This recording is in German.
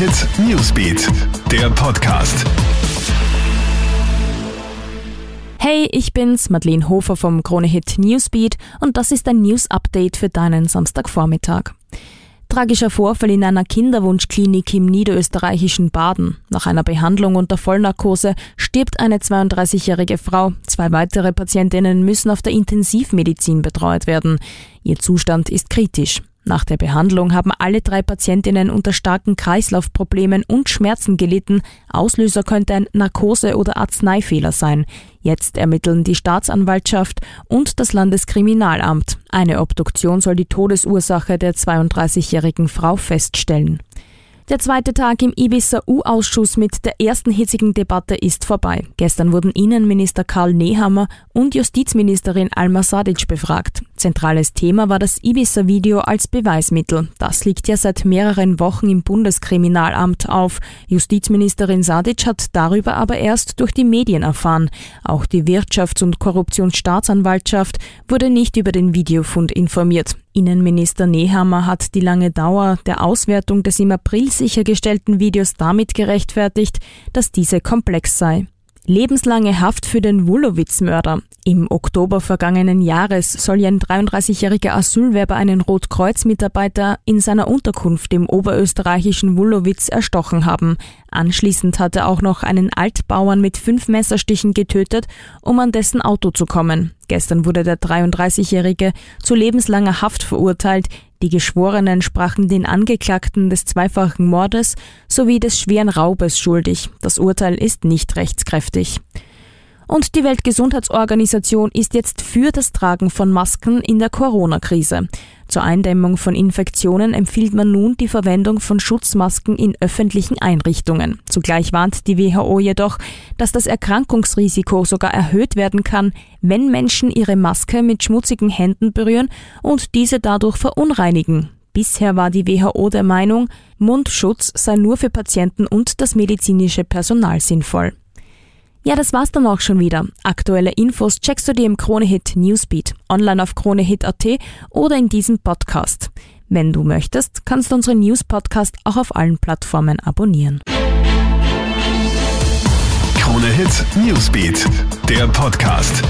Hit Newsbeat, der Podcast. Hey, ich bin's, Madeleine Hofer vom Krone Hit Newsbeat und das ist ein News Update für deinen Samstagvormittag. Tragischer Vorfall in einer Kinderwunschklinik im niederösterreichischen Baden. Nach einer Behandlung unter Vollnarkose stirbt eine 32-jährige Frau. Zwei weitere Patientinnen müssen auf der Intensivmedizin betreut werden. Ihr Zustand ist kritisch. Nach der Behandlung haben alle drei Patientinnen unter starken Kreislaufproblemen und Schmerzen gelitten. Auslöser könnte ein Narkose- oder Arzneifehler sein. Jetzt ermitteln die Staatsanwaltschaft und das Landeskriminalamt. Eine Obduktion soll die Todesursache der 32-jährigen Frau feststellen. Der zweite Tag im Ibiza-U-Ausschuss mit der ersten hitzigen Debatte ist vorbei. Gestern wurden Innenminister Karl Nehammer und Justizministerin Alma Sadic befragt. Zentrales Thema war das Ibiza-Video als Beweismittel. Das liegt ja seit mehreren Wochen im Bundeskriminalamt auf. Justizministerin Sadic hat darüber aber erst durch die Medien erfahren. Auch die Wirtschafts- und Korruptionsstaatsanwaltschaft wurde nicht über den Videofund informiert. Innenminister Nehammer hat die lange Dauer der Auswertung des im April sichergestellten Videos damit gerechtfertigt, dass diese komplex sei. Lebenslange Haft für den Wulowitz-Mörder. Im Oktober vergangenen Jahres soll ein 33-jähriger Asylwerber einen Rotkreuz-Mitarbeiter in seiner Unterkunft im oberösterreichischen Wulowitz erstochen haben. Anschließend hat er auch noch einen Altbauern mit fünf Messerstichen getötet, um an dessen Auto zu kommen. Gestern wurde der 33-jährige zu lebenslanger Haft verurteilt. Die Geschworenen sprachen den Angeklagten des zweifachen Mordes sowie des schweren Raubes schuldig. Das Urteil ist nicht rechtskräftig. Und die Weltgesundheitsorganisation ist jetzt für das Tragen von Masken in der Corona-Krise. Zur Eindämmung von Infektionen empfiehlt man nun die Verwendung von Schutzmasken in öffentlichen Einrichtungen. Zugleich warnt die WHO jedoch, dass das Erkrankungsrisiko sogar erhöht werden kann, wenn Menschen ihre Maske mit schmutzigen Händen berühren und diese dadurch verunreinigen. Bisher war die WHO der Meinung, Mundschutz sei nur für Patienten und das medizinische Personal sinnvoll. Ja, das war's dann auch schon wieder. Aktuelle Infos checkst du dir im Kronehit Newsbeat, online auf kronehit.at oder in diesem Podcast. Wenn du möchtest, kannst du unseren News-Podcast auch auf allen Plattformen abonnieren. Kronehit Newsbeat, der Podcast.